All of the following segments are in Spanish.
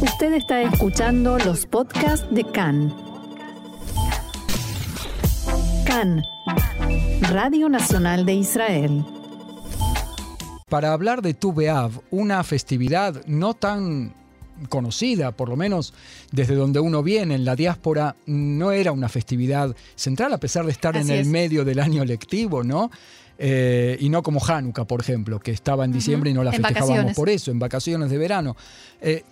Usted está escuchando los podcasts de CAN. CAN, Radio Nacional de Israel. Para hablar de Tu B'Av, una festividad no tan conocida, por lo menos desde donde uno viene, en la diáspora, no era una festividad central, a pesar de estar en el medio del año lectivo, ¿no? Eh, y no como Hanukkah, por ejemplo, que estaba en diciembre y no la festejábamos por eso, en vacaciones de verano. Eh,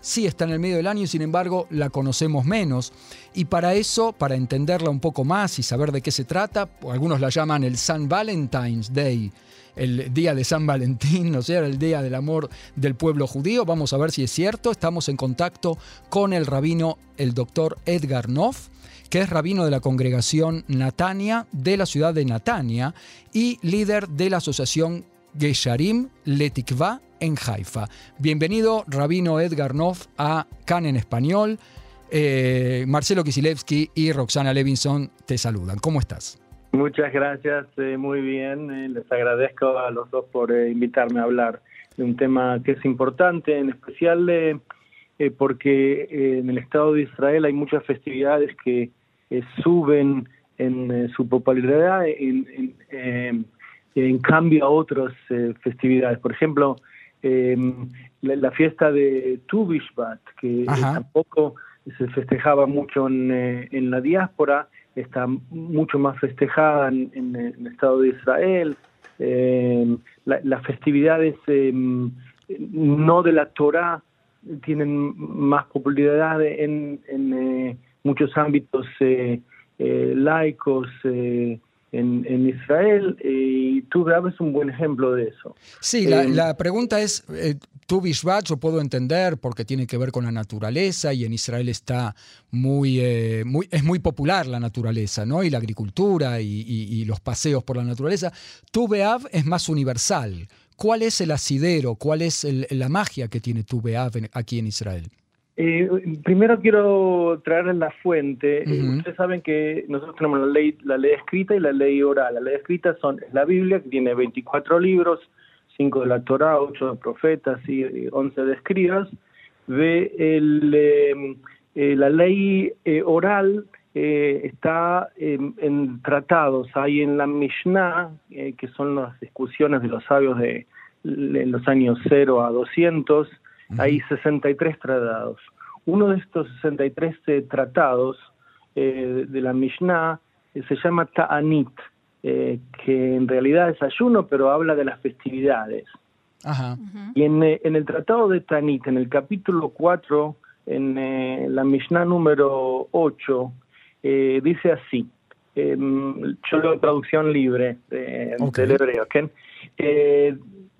sí está en el medio del año y sin embargo la conocemos menos. Y para eso, para entenderla un poco más y saber de qué se trata, algunos la llaman el San Valentine's Day, el día de San Valentín, o sea, el día del amor del pueblo judío. Vamos a ver si es cierto. Estamos en contacto con el rabino, el doctor Edgar Noff que es rabino de la congregación Natania de la ciudad de Natania y líder de la asociación Gesharim Letikva en Haifa. Bienvenido, rabino Edgar Noff, a Can en Español. Eh, Marcelo Kisilevsky y Roxana Levinson te saludan. ¿Cómo estás? Muchas gracias, eh, muy bien. Eh, les agradezco a los dos por invitarme a hablar de un tema que es importante, en especial porque en el Estado de Israel hay muchas festividades que eh, suben en eh, su popularidad en, en, cambio a otras eh, festividades. Por ejemplo, em, la, fiesta de Tu que tampoco se festejaba mucho en, en, la diáspora, está mucho más festejada en, el Estado de Israel. Em, las festividades em, no de la Torah tienen más popularidad en, en, muchos ámbitos eh, eh, laicos eh, en, Israel y tú es un buen ejemplo de eso. Sí, la, pregunta es, tú Bishvat yo puedo entender porque tiene que ver con la naturaleza y en Israel está muy, muy es muy popular la naturaleza, ¿no? Y la agricultura y, los paseos por la naturaleza. Tu Beav es más universal. ¿Cuál es el asidero? ¿Cuál es la magia que tiene tu Beav aquí en Israel? Eh, primero quiero traerles la fuente. Eh, ustedes saben que nosotros tenemos la ley, la ley escrita y la ley oral. La ley escrita son la Biblia, que tiene 24 libros, 5 de la Torah, 8 de profetas y 11 de escribas. De el, em, eh, la ley oral está en, tratados. Hay en la Mishnah, que son las discusiones de los sabios de, de los años 0 a 200, hay 63 tratados. Uno de estos 63 eh, tratados eh, de la Mishnah eh, se llama Ta'anit, que en realidad es ayuno, pero habla de las festividades. Y en, el tratado de Ta'anit, en el capítulo 4, en la Mishnah número 8, dice así, em, yo leo traducción libre del hebreo,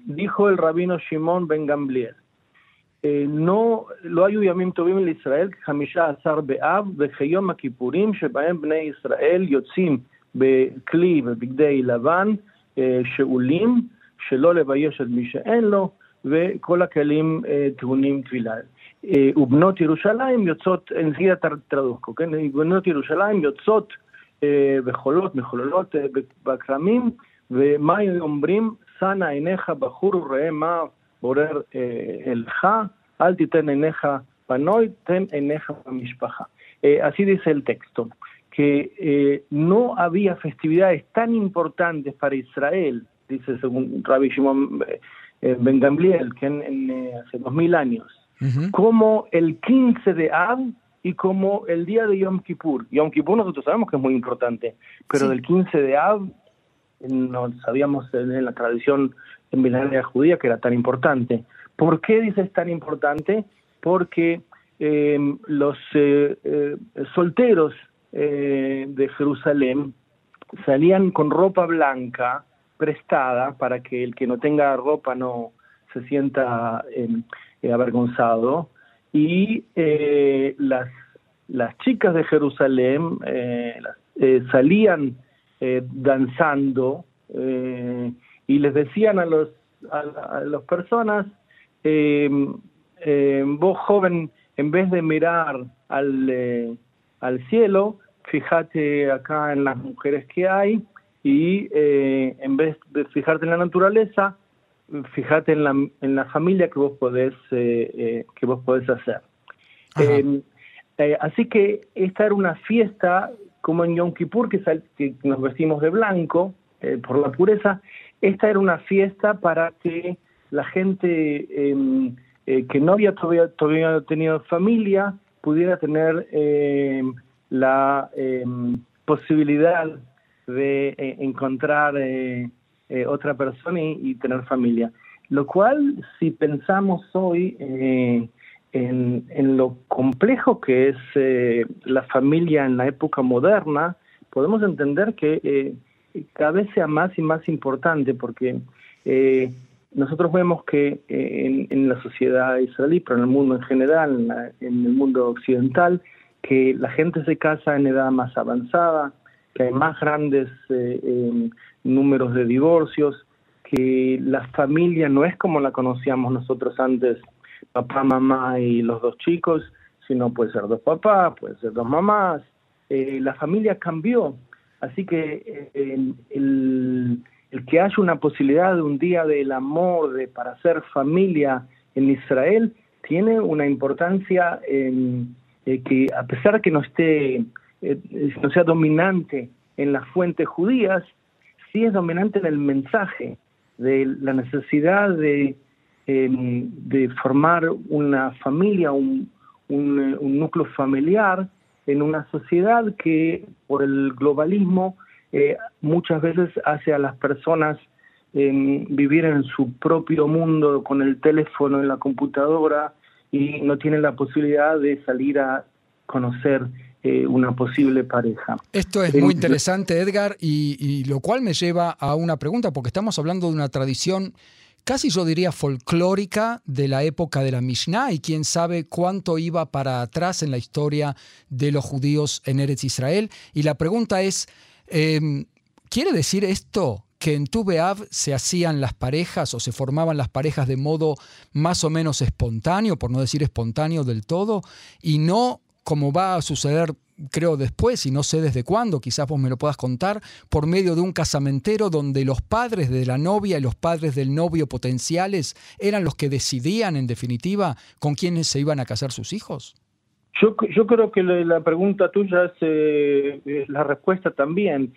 dijo el rabino Shimon ben Gamliel, no, לא היו ימים טובים לישראל כחמישה עשר באב וכיום הכיפורים שבהם בני ישראל יוצאים בכלי ובגדי לבן שאולים שלא לבייש את מי שאין לו וכל הכלים טעונים טבילה. ובנות ירושלים יוצאות, נזכיר את הטרדוקו, כן? בנות ירושלים יוצאות וחולות, מחוללות בכרמים ומה אומרים? שא עיניך בחור וראה מה בורר אלך אל תיתן עיניך פנוי, תן עיניך במשפחה. así dice el texto, que eh, no había festividades tan importantes para Israel, dice según Rabbi Shimon eh, Ben Gamliel, que en, en, eh, hace dos mil años, uh -huh. como el 15 de Av y como el día de Yom Kippur. Yom Kippur nosotros sabemos que es muy importante, pero sí. del 15 de Av no sabíamos en la tradición milenaria judía que era tan importante. ¿Por qué dice es tan importante? Porque eh, los eh, eh, solteros de Jerusalén salían con ropa blanca prestada para que el que no tenga ropa no se sienta avergonzado. Y las las chicas de Jerusalén salían danzando y les decían a los a, a las personas eh, eh, vos joven, en vez de mirar al, eh, al cielo, fíjate acá en las mujeres que hay y en vez de fijarte en la naturaleza, fíjate en la, en la familia que vos podés, que vos podés hacer. Em, así que esta era una fiesta como en Yom Kippur, que, que nos vestimos de blanco por la pureza, esta era una fiesta para que la gente em, que no había todavía, todavía tenido familia pudiera tener em, la posibilidad de eh, encontrar eh, eh, otra persona y, tener familia. Lo cual, si pensamos hoy en, en, lo complejo que es la familia en la época moderna, podemos entender que cada vez sea más y más importante porque nosotros vemos que en, en, la sociedad israelí, pero en el mundo en general, en el mundo occidental, que la gente se casa en edad más avanzada, que hay más grandes eh, em, números de divorcios, que la familia no es como la conocíamos nosotros antes, papá, mamá y los dos chicos, sino puede ser dos papás, puede ser dos mamás. Eh, la familia cambió, así que eh, el, que haya una posibilidad de un día del amor, de para ser familia en Israel, tiene una importancia que a pesar que no esté eh, no sea dominante en las fuentes judías, sí es dominante en el mensaje de la necesidad de, em, formar una familia, un, un, núcleo familiar en una sociedad que por el globalismo eh, muchas veces hace a las personas em, vivir en su propio mundo con el teléfono, en la computadora y no tienen la posibilidad de salir a conocer eh, una posible pareja. Esto es muy interesante, Edgar, y, lo cual me lleva a una pregunta, porque estamos hablando de una tradición casi yo diría folclórica de la época de la Mishnah y quién sabe cuánto iba para atrás en la historia de los judíos en Eretz Israel. Y la pregunta es, em, ¿quiere decir esto que en Tu se hacían las parejas o se formaban las parejas de modo más o menos espontáneo, por no decir espontáneo del todo, y no como va a suceder creo después, y no sé desde cuándo, quizás vos me lo puedas contar, por medio de un casamentero donde los padres de la novia y los padres del novio potenciales eran los que decidían, en definitiva, con quiénes se iban a casar sus hijos? Yo, creo que la pregunta tuya es eh, la respuesta también.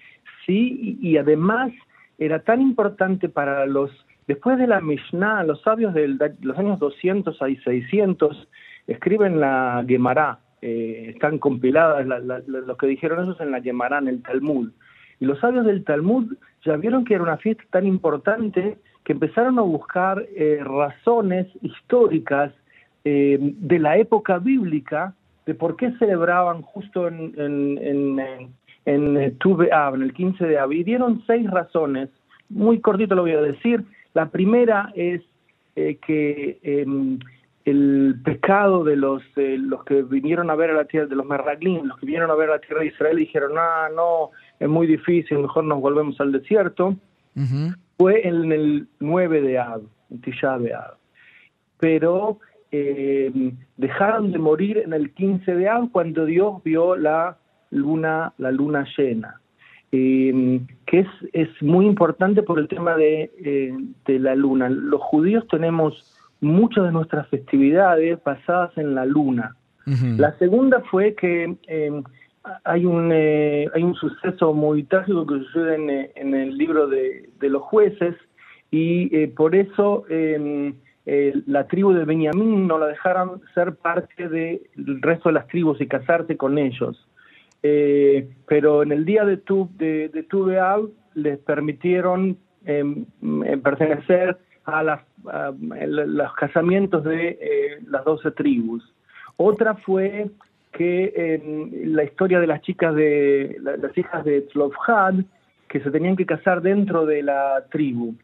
Sí, y, además era tan importante para los, después de la Mishnah, los sabios de los años 200 y 600 escriben la Gemara, eh, están compiladas lo que dijeron esos en la Yemarán, el Talmud. Y los sabios del Talmud ya vieron que era una fiesta tan importante que empezaron a buscar eh, razones históricas eh, de la época bíblica de por qué celebraban justo en, en, en, en, Tuve en el 15 de Av. Y dieron seis razones, muy cortito lo voy a decir. La primera es que em, el pecado de los los que vinieron a ver a la tierra de los merraglim, los que vinieron a ver a la tierra de Israel y dijeron, ah, no, es muy difícil, mejor nos volvemos al desierto, fue en el 9 de Ab, en Tisha de Ab. Pero eh, dejaron de morir en el 15 de Ab cuando Dios vio la luna, la luna llena. Eh, que es, es muy importante por el tema de, eh, de la luna. Los judíos tenemos muchas de nuestras festividades basadas en la luna. La segunda fue que em, hay, un, eh, hay un suceso muy trágico que sucede en, eh, el libro de, los jueces y eh, por eso em, la tribu de Benjamín no la dejaron ser parte del resto de las tribus y casarse con ellos. pero en el día de tu de, de les permitieron em, pertenecer a, las, los casamientos de eh, las doce tribus. Otra fue que la historia de las chicas de las hijas de Tzlofhad que se tenían que casar dentro de la tribu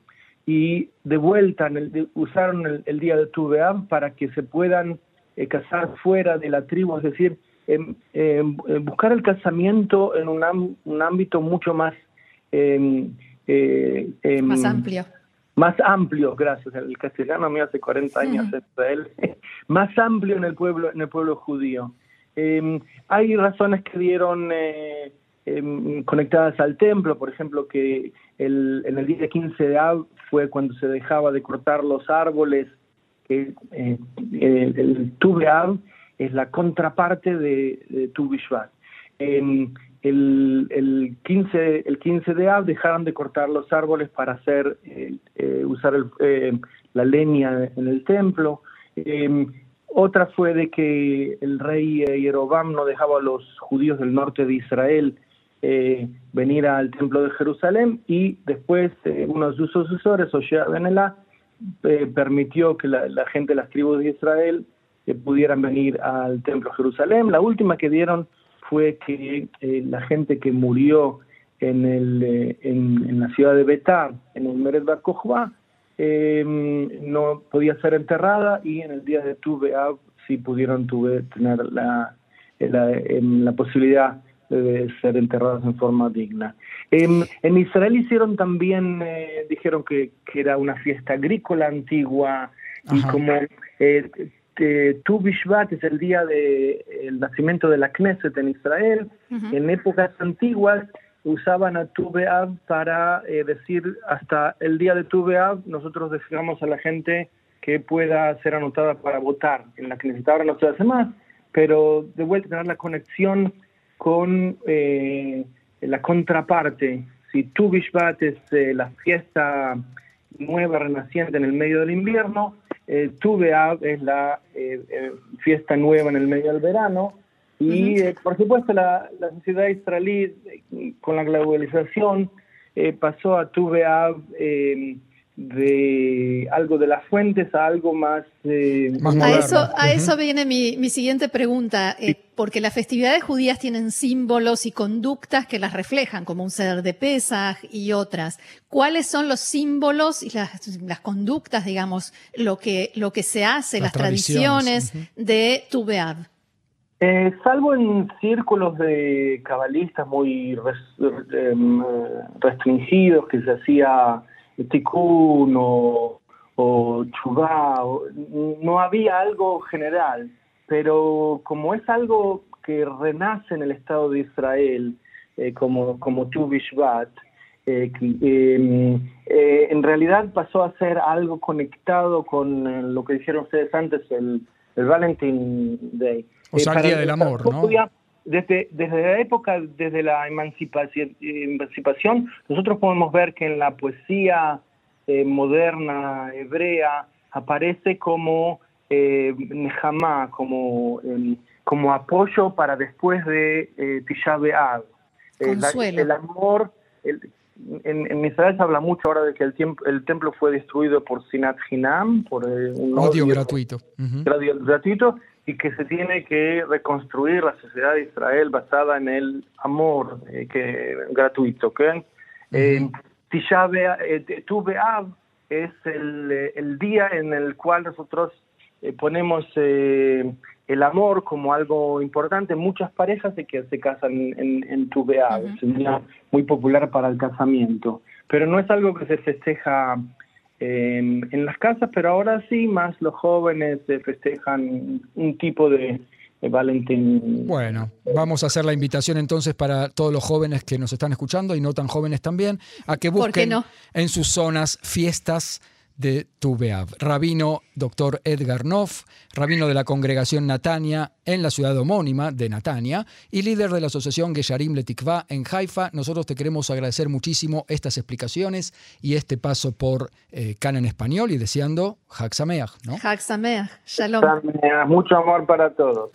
y de vuelta usaron el, día de Tuveam para que se puedan eh, casar fuera de la tribu, es decir, buscar el casamiento en un, un ámbito mucho más em, eh, em, más amplio más amplio, gracias, el castellano a mí hace 40 años, Israel, más amplio en el pueblo, en el pueblo judío. Em, hay razones que dieron eh, em, conectadas al templo, por ejemplo, que el, en el día 15 de Av fue cuando se dejaba de cortar los árboles, que eh, el, el Tu es la contraparte de, de Tu Bishvat. El, el, 15, el 15 de Av dejaron de cortar los árboles para hacer eh, eh, usar la leña en el templo. Em, otra fue de que el rey Yerobam no dejaba a los judíos del norte de Israel eh, venir al templo de Jerusalén y después eh, uno de sus sucesores, Oshea Benelá, eh, permitió que la, gente de las tribus de Israel pudieran venir al templo de Jerusalén. La última que dieron fue que la gente que murió en, el, en, la ciudad de Betar, en el Meret Bar no podía ser enterrada y en el día de Tu sí pudieron tuve, tener la, la, la posibilidad de ser enterradas en forma digna. en Israel hicieron también, eh, dijeron que, que, era una fiesta agrícola antigua y como eh, Tu Bishvat es el día del el nacimiento de la Knesset en Israel, en épocas antiguas usaban a Tu para eh, decir hasta el día de Tu nosotros decíamos a la gente que pueda ser anotada para votar en la Knesset. Ahora no se hace más, pero de vuelta tener la conexión con eh, la contraparte. Si Tu Bishvat es eh, la fiesta nueva, renaciente en el medio del invierno, eh, es la eh, fiesta nueva en el medio del verano. Y por supuesto la, la, sociedad israelí con la globalización pasó a Tu de algo de las fuentes a algo más... Eh, a, eso, a eso viene mi, mi siguiente pregunta, eh, porque las festividades judías tienen símbolos y conductas que las reflejan, como un ceder de Pesaj y otras. ¿Cuáles son los símbolos y las, las conductas, digamos, lo que, lo que se hace, las, tradiciones, de Tu eh, salvo en círculos de cabalistas muy em, restringidos que se hacía tikkun o, o no había algo general, pero como es algo que renace en el Estado de Israel, eh, como, como Tu Bishvat, eh, em, eh, en realidad pasó a ser algo conectado con lo que dijeron ustedes antes, el, el Valentine Day. O sea, el Día del Amor, ¿no? Desde, desde la época, desde la emancipación, emancipación, nosotros podemos ver que en la poesía eh, moderna hebrea aparece como eh, como, em, como apoyo para después de eh, Tisha B'Av. Eh, el amor, en, en, Israel se habla mucho ahora de que el, el templo fue destruido por Sinat Hinam, por un odio, gratuito. gratuito, y que se tiene que reconstruir la sociedad de Israel basada en el amor eh, que gratuito. ¿okay? Eh, eh, tu Be'av es el, el, día en el cual nosotros ponemos el amor como algo importante. Muchas parejas se, que se casan en, en Tu Be'av, es un día muy popular para el casamiento, pero no es algo que se festeja en las casas, pero ahora sí, más los jóvenes festejan un tipo de, Valentín. Bueno, vamos a hacer la invitación entonces para todos los jóvenes que nos están escuchando y no tan jóvenes también, a que busquen en sus zonas fiestas de Tubeav. Rabino Dr. Edgar Noff, rabino de la congregación Natania en la ciudad homónima de Natania y líder de la asociación Gesharim Letikva en Haifa. Nosotros te queremos agradecer muchísimo estas explicaciones y este paso por eh, en español y deseando Hag Sameach, ¿no? Hag Sameach, Shalom. Mucho amor para todos.